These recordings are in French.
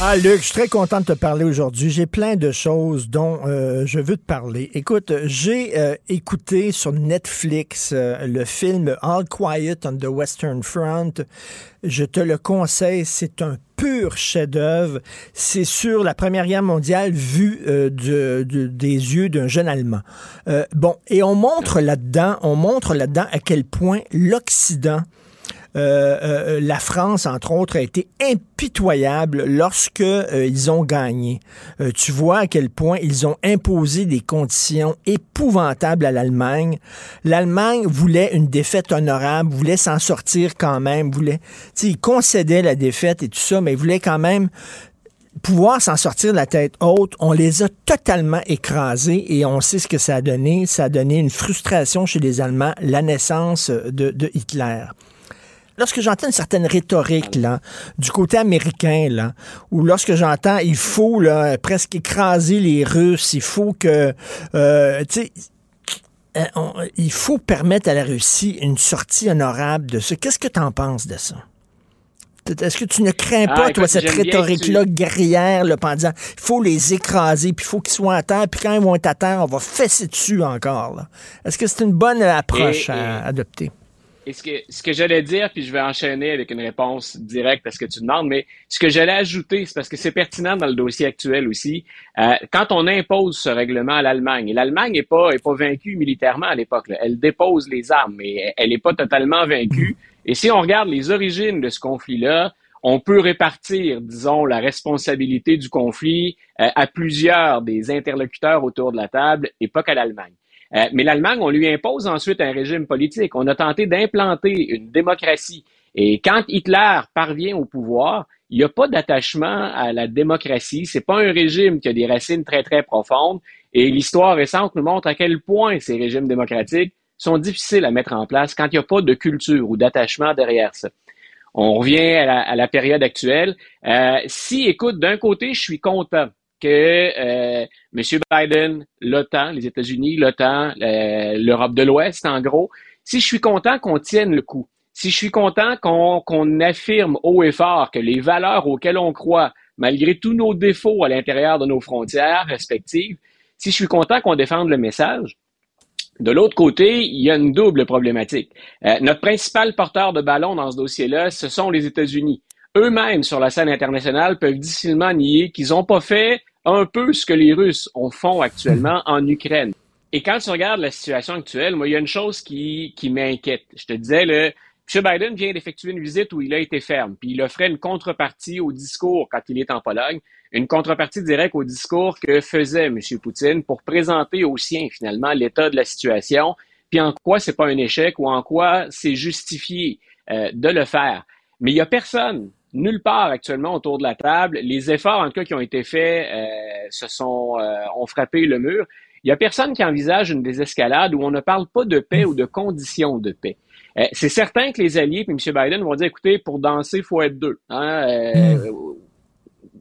Ah, Luc, je suis très content de te parler aujourd'hui. J'ai plein de choses dont euh, je veux te parler. Écoute, j'ai euh, écouté sur Netflix euh, le film All Quiet on the Western Front. Je te le conseille, c'est un pur chef-d'œuvre. C'est sur la Première Guerre mondiale vue de, des yeux d'un jeune Allemand. bon, et on montre là-dedans, on montre là-dedans à quel point l'Occident euh, euh, la France, entre autres, a été impitoyable lorsque euh, ils ont gagné. tu vois à quel point ils ont imposé des conditions épouvantables à l'Allemagne. L'Allemagne voulait une défaite honorable, voulait s'en sortir quand même, voulait, ils concédaient la défaite et tout ça, mais ils voulaient quand même pouvoir s'en sortir de la tête haute, on les a totalement écrasés et on sait ce que ça a donné. Ça a donné une frustration chez les Allemands, la naissance de, de Hitler lorsque j'entends une certaine rhétorique là, du côté américain, là, ou lorsque j'entends il faut là, presque écraser les Russes, il faut que euh, euh il faut permettre à la Russie une sortie honorable de ça. Qu'est-ce que tu en penses de ça? Est-ce que tu ne crains pas, ah, toi, cette rhétorique-là guerrière, là, en disant il faut les écraser, puis il faut qu'ils soient à terre, puis quand ils vont être à terre, on va fesser dessus encore. Est-ce que c'est une bonne approche à adopter? Et ce que, ce que j'allais dire, puis je vais enchaîner avec une réponse directe à ce que tu demandes, mais ce que j'allais ajouter, c'est parce que c'est pertinent dans le dossier actuel aussi. Euh, quand on impose ce règlement à l'Allemagne, et l'Allemagne n'est pas, est pas vaincue militairement à l'époque, elle dépose les armes, mais elle n'est pas totalement vaincue. Et si on regarde les origines de ce conflit-là, on peut répartir, disons, la responsabilité du conflit euh, à plusieurs des interlocuteurs autour de la table et pas qu'à l'Allemagne. Euh, mais l'Allemagne, on lui impose ensuite un régime politique. On a tenté d'implanter une démocratie. Et quand Hitler parvient au pouvoir, il n'y a pas d'attachement à la démocratie. C'est pas un régime qui a des racines très, très profondes. Et l'histoire récente nous montre à quel point ces régimes démocratiques sont difficiles à mettre en place quand il n'y a pas de culture ou d'attachement derrière ça. On revient à la, période actuelle. Euh, si, écoute, d'un côté, je suis content que euh, M. Biden, l'OTAN, les États-Unis, l'OTAN, l'Europe de l'Ouest, en gros, si je suis content qu'on tienne le coup, si je suis content qu'on affirme haut et fort que les valeurs auxquelles on croit, malgré tous nos défauts à l'intérieur de nos frontières respectives, si je suis content qu'on défende le message, de l'autre côté, il y a une double problématique. Euh, notre principal porteur de ballon dans ce dossier-là, ce sont les États-Unis. Eux-mêmes, sur la scène internationale, peuvent difficilement nier qu'ils n'ont pas fait un peu ce que les Russes ont font actuellement en Ukraine. Et quand tu regardes la situation actuelle, moi, il y a une chose qui, qui m'inquiète. Je te disais, le, M. Biden vient d'effectuer une visite où il a été ferme, puis il offrait une contrepartie au discours quand il est en Pologne, une contrepartie directe au discours que faisait M. Poutine pour présenter aux siens, finalement, l'état de la situation, puis en quoi c'est pas un échec ou en quoi c'est justifié euh, de le faire. Mais il y a personne nulle part actuellement autour de la table. Les efforts, en tout cas, qui ont été faits, euh, se sont, euh, ont frappé le mur. Il n'y a personne qui envisage une désescalade où on ne parle pas de paix ou de conditions de paix. Euh, c'est certain que les alliés et M. Biden vont dire, écoutez, pour danser, il faut être deux. Hein? Hmm.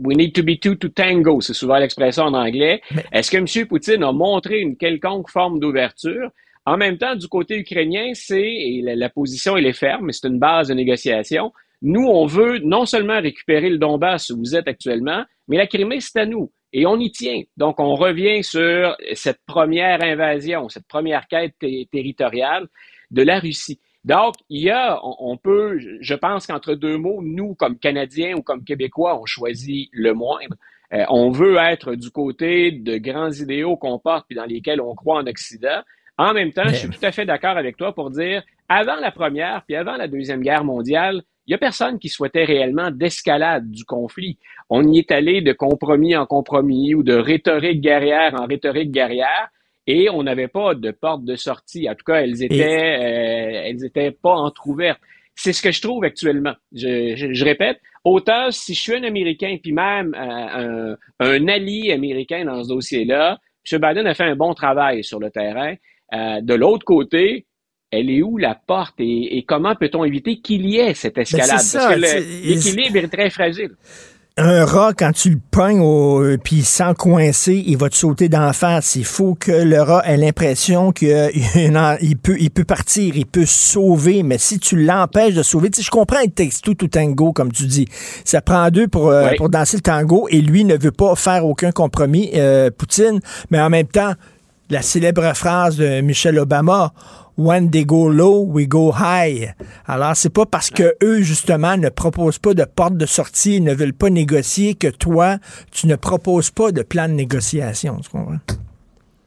We need to be two to tango, c'est souvent l'expression en anglais. Est-ce que M. Poutine a montré une quelconque forme d'ouverture? En même temps, du côté ukrainien, c'est, et la, la position, elle est ferme, mais c'est une base de négociation, nous, on veut non seulement récupérer le Donbass où vous êtes actuellement, mais la Crimée, c'est à nous. Et on y tient. Donc, on revient sur cette première invasion, cette première quête territoriale de la Russie. Donc, il y a, on, peut, je pense qu'entre deux mots, nous, comme Canadiens ou comme Québécois, on choisit le moindre. Euh, on veut être du côté de grands idéaux qu'on porte puis dans lesquels on croit en Occident. En même temps, je suis tout à fait d'accord avec toi pour dire, avant la première puis avant la deuxième guerre mondiale, il n'y a personne qui souhaitait réellement d'escalade du conflit. On y est allé de compromis en compromis ou de rhétorique guerrière en rhétorique guerrière et on n'avait pas de porte de sortie. En tout cas, elles étaient, euh, elles étaient pas entrouvertes. C'est ce que je trouve actuellement. Je, répète, autant si je suis un Américain, puis même euh, un, un, allié américain dans ce dossier-là, M. Biden a fait un bon travail sur le terrain. Euh, de l'autre côté, elle est où la porte et, comment peut-on éviter qu'il y ait cette ben, escalade? Parce que l'équilibre est très fragile. un rat, quand tu le pognes au, puis sans coincer, il va te sauter d'en face. Il faut que le rat ait l'impression qu'il peut, il peut partir, il peut sauver, mais si tu l'empêches de sauver, tu sais, je comprends le texte tout tango, comme tu dis. Ça prend deux pour, euh, pour danser le tango et lui ne veut pas faire aucun compromis, euh, Poutine, mais en même temps, la célèbre phrase de Michel Obama, When they go low, we go high. Alors, c'est pas parce que eux, justement, ne proposent pas de porte de sortie, ne veulent pas négocier que toi, tu ne proposes pas de plan de négociation. Tu comprends?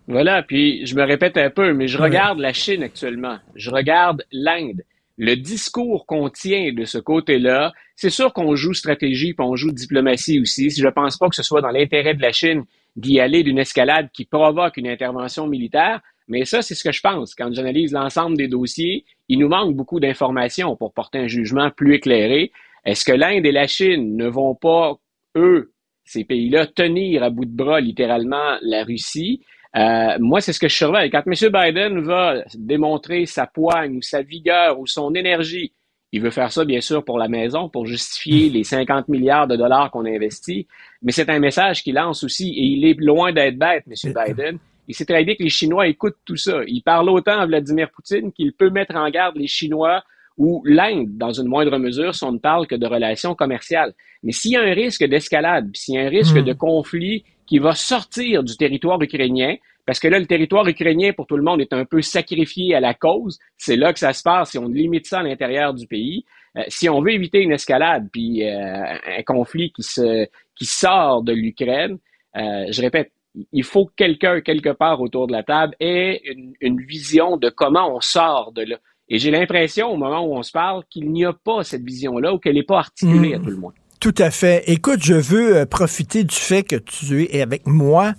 Voilà, puis je me répète un peu, mais je regarde la Chine actuellement. Je regarde l'Inde. Le discours qu'on tient de ce côté-là, c'est sûr qu'on joue stratégie puis on joue diplomatie aussi. Si je pense pas que ce soit dans l'intérêt de la Chine d'y aller d'une escalade qui provoque une intervention militaire, mais ça, c'est ce que je pense. Quand j'analyse l'ensemble des dossiers, il nous manque beaucoup d'informations pour porter un jugement plus éclairé. Est-ce que l'Inde et la Chine ne vont pas, eux, ces pays-là, tenir à bout de bras littéralement la Russie? Euh, moi, c'est ce que je surveille. Quand M. Biden va démontrer sa poigne ou sa vigueur ou son énergie, il veut faire ça, bien sûr, pour la maison, pour justifier les 50 milliards de dollars qu'on a investis. Mais c'est un message qu'il lance aussi, et il est loin d'être bête, M. Biden. Il sait très bien que les Chinois écoutent tout ça. Il parle autant à Vladimir Poutine qu'il peut mettre en garde les Chinois ou l'Inde, dans une moindre mesure, si on ne parle que de relations commerciales. Mais s'il y a un risque d'escalade, s'il y a un risque hmm. de conflit qui va sortir du territoire ukrainien, parce que là, le territoire ukrainien, pour tout le monde, est un peu sacrifié à la cause. C'est là que ça se passe si on limite ça à l'intérieur du pays. Euh, si on veut éviter une escalade, puis euh, un conflit qui, se, qui sort de l'Ukraine, euh, je répète, il faut que quelqu'un, quelque part autour de la table, ait une, vision de comment on sort de là. Et j'ai l'impression, au moment où on se parle, qu'il n'y a pas cette vision-là ou qu'elle n'est pas articulée à hmm. tout le monde. Tout à fait. Écoute, je veux euh, profiter du fait que tu es avec moi.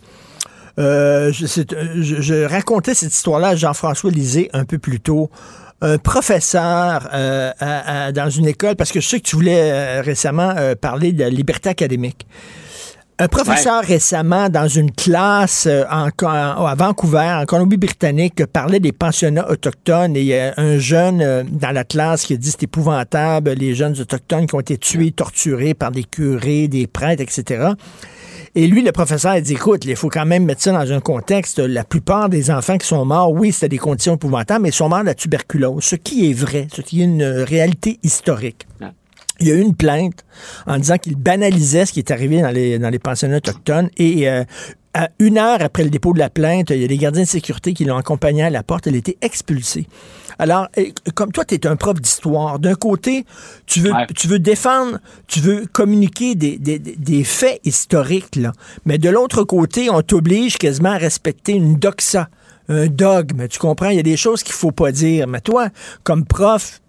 Euh, je, je, racontais cette histoire-là à Jean-François Lisée un peu plus tôt. Un professeur euh, dans une école, parce que je sais que tu voulais récemment parler de la liberté académique. Un professeur récemment dans une classe euh, en, à Vancouver, en Colombie-Britannique, parlait des pensionnats autochtones et il y a un jeune euh, dans la classe qui a dit c'est épouvantable, les jeunes autochtones qui ont été tués, torturés par des curés, des prêtres, etc. Et lui, le professeur, a dit, écoute, il faut quand même mettre ça dans un contexte. La plupart des enfants qui sont morts, oui, c'était des conditions épouvantables, mais ils sont morts de la tuberculose, ce qui est vrai, ce qui est une réalité historique il y a eu une plainte en disant qu'il banalisait ce qui est arrivé dans les, dans les pensionnats autochtones et euh, à une heure après le dépôt de la plainte, il y a des gardiens de sécurité qui l'ont accompagné à la porte. Elle a été expulsée. Alors, comme toi, tu es un prof d'histoire, d'un côté, tu veux, tu veux défendre, tu veux communiquer des, des, des faits historiques, là. mais de l'autre côté, on t'oblige quasiment à respecter une doxa, un dogme. Tu comprends? Il y a des choses qu'il faut pas dire. Mais toi, comme prof,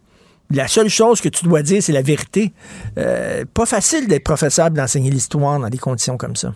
la seule chose que tu dois dire, c'est la vérité. Euh, pas facile d'être professeur d'enseigner l'histoire dans des conditions comme ça.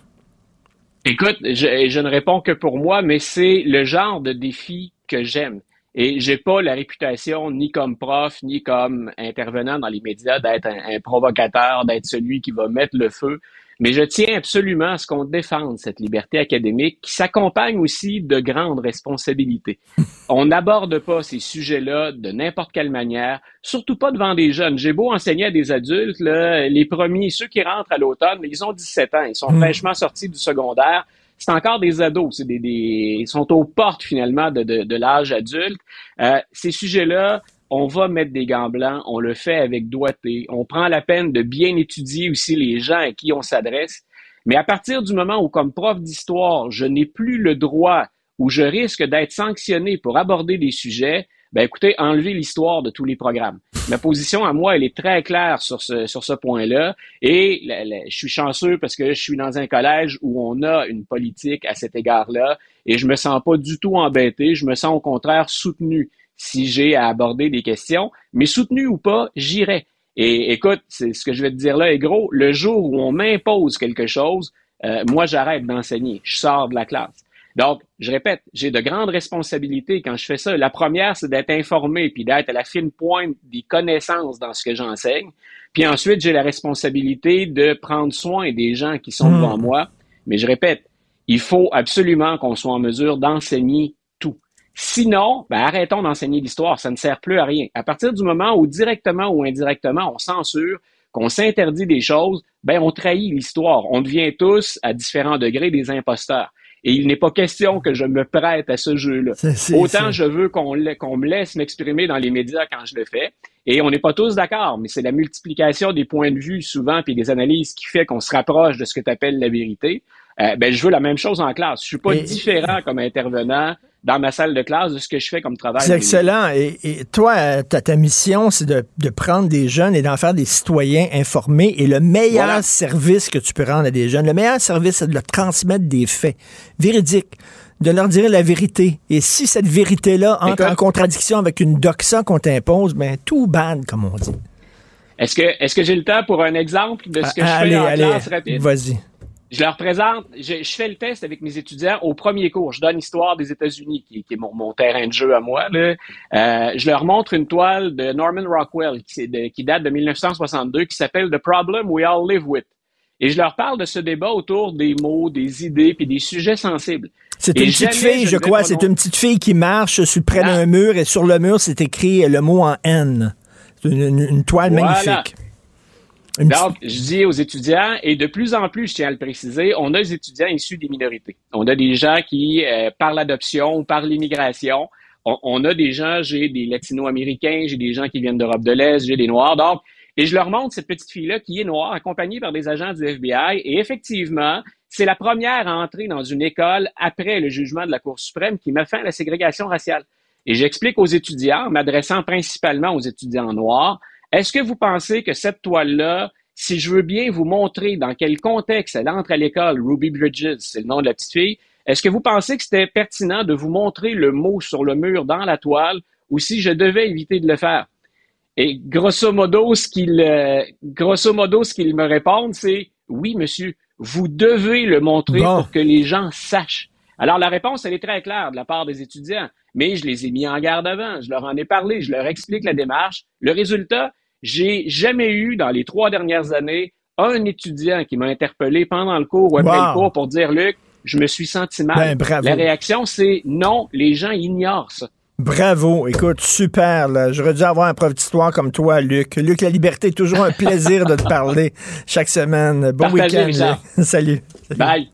Écoute, je, je, ne réponds que pour moi, mais c'est le genre de défi que j'aime. Et j'ai pas la réputation, ni comme prof, ni comme intervenant dans les médias, d'être un provocateur, d'être celui qui va mettre le feu. Mais je tiens absolument à ce qu'on défende cette liberté académique qui s'accompagne aussi de grandes responsabilités. On n'aborde pas ces sujets-là de n'importe quelle manière, surtout pas devant des jeunes. J'ai beau enseigner à des adultes, là, les premiers, ceux qui rentrent à l'automne, ils ont 17 ans, ils sont hmm. fraîchement sortis du secondaire. C'est encore des ados, c'est des, des, ils sont aux portes finalement de, de, de l'âge adulte. Euh, ces sujets-là, on va mettre des gants blancs, on le fait avec doigté, on prend la peine de bien étudier aussi les gens à qui on s'adresse. Mais à partir du moment où, comme prof d'histoire, je n'ai plus le droit ou je risque d'être sanctionné pour aborder des sujets, ben écoutez, enlevez l'histoire de tous les programmes. Ma position à moi, elle est très claire sur ce, sur ce point-là. Et je suis chanceux parce que je suis dans un collège où on a une politique à cet égard-là et je me sens pas du tout embêté. Je me sens au contraire soutenu si j'ai à aborder des questions, mais soutenu ou pas, j'irai. Et écoute, c'est ce que je vais te dire là est gros. Le jour où on m'impose quelque chose, euh, moi j'arrête d'enseigner, je sors de la classe. Donc, je répète, j'ai de grandes responsabilités quand je fais ça. La première, c'est d'être informé puis d'être à la fine pointe des connaissances dans ce que j'enseigne. Puis ensuite, j'ai la responsabilité de prendre soin des gens qui sont devant hmm. moi. Mais je répète, il faut absolument qu'on soit en mesure d'enseigner Sinon, ben arrêtons d'enseigner l'histoire, ça ne sert plus à rien. À partir du moment où directement ou indirectement on censure, qu'on s'interdit des choses, ben on trahit l'histoire. On devient tous, à différents degrés, des imposteurs. Et il n'est pas question que je me prête à ce jeu-là. Autant je veux qu'on me laisse m'exprimer dans les médias quand je le fais. Et on n'est pas tous d'accord, mais c'est la multiplication des points de vue souvent puis des analyses qui fait qu'on se rapproche de ce que tu appelles la vérité. Euh, ben, je veux la même chose en classe. Je suis pas différent comme intervenant dans ma salle de classe de ce que je fais comme travail. C'est excellent. Et, toi, ta, ta mission, c'est de, prendre des jeunes et d'en faire des citoyens informés. Et le meilleur service que tu peux rendre à des jeunes, le meilleur service, c'est de leur transmettre des faits véridiques de leur dire la vérité. Et si cette vérité-là entre en contradiction avec une doxa qu'on t'impose, ben tout bad, comme on dit. Est-ce que, est-ce que j'ai le temps pour un exemple de ce que je ah, fais en classe rapide? Vas-y. Je leur présente, je, fais le test avec mes étudiants au premier cours. Je donne l'histoire des États-Unis, qui, est mon, terrain de jeu à moi. Là. Euh, je leur montre une toile de Norman Rockwell qui, qui date de 1962, qui s'appelle The Problem We All Live With. Et je leur parle de ce débat autour des mots, des idées, puis des sujets sensibles. C'est une petite fille, je, crois. C'est une petite fille qui marche sur près d'un mur et sur le mur, c'est écrit le mot en N. C'est une, toile magnifique. Donc, je dis aux étudiants, et de plus en plus, je tiens à le préciser, on a des étudiants issus des minorités. On a des gens qui, euh, par l'adoption ou par l'immigration, on, a des gens, j'ai des latino-américains, j'ai des gens qui viennent d'Europe de l'Est, j'ai des noirs. Donc, et je leur montre cette petite fille-là qui est noire, accompagnée par des agents du FBI. Et effectivement, c'est la première à entrer dans une école après le jugement de la Cour suprême qui met fin à la ségrégation raciale. Et j'explique aux étudiants, m'adressant principalement aux étudiants noirs, est-ce que vous pensez que cette toile-là, si je veux bien vous montrer dans quel contexte elle entre à l'école, Ruby Bridges, c'est le nom de la petite fille, est-ce que vous pensez que c'était pertinent de vous montrer le mot sur le mur dans la toile ou si je devais éviter de le faire? Et grosso modo, ce qu'il, euh, grosso modo, ce qu'ils me répondent, c'est oui, monsieur, vous devez le montrer pour que les gens sachent. Alors, la réponse, elle est très claire de la part des étudiants, mais je les ai mis en garde avant, je leur en ai parlé, je leur explique la démarche. Le résultat, j'ai jamais eu dans les trois dernières années un étudiant qui m'a interpellé pendant le cours ou après le cours pour dire, Luc, je me suis senti mal. Ben, la réaction, c'est non, les gens ignorent ça. Bravo, écoute, super. J'aurais dû avoir un prof d'histoire comme toi, Luc. Luc, la liberté, toujours un plaisir de te parler chaque semaine. Bon week-end. Salut. Bye.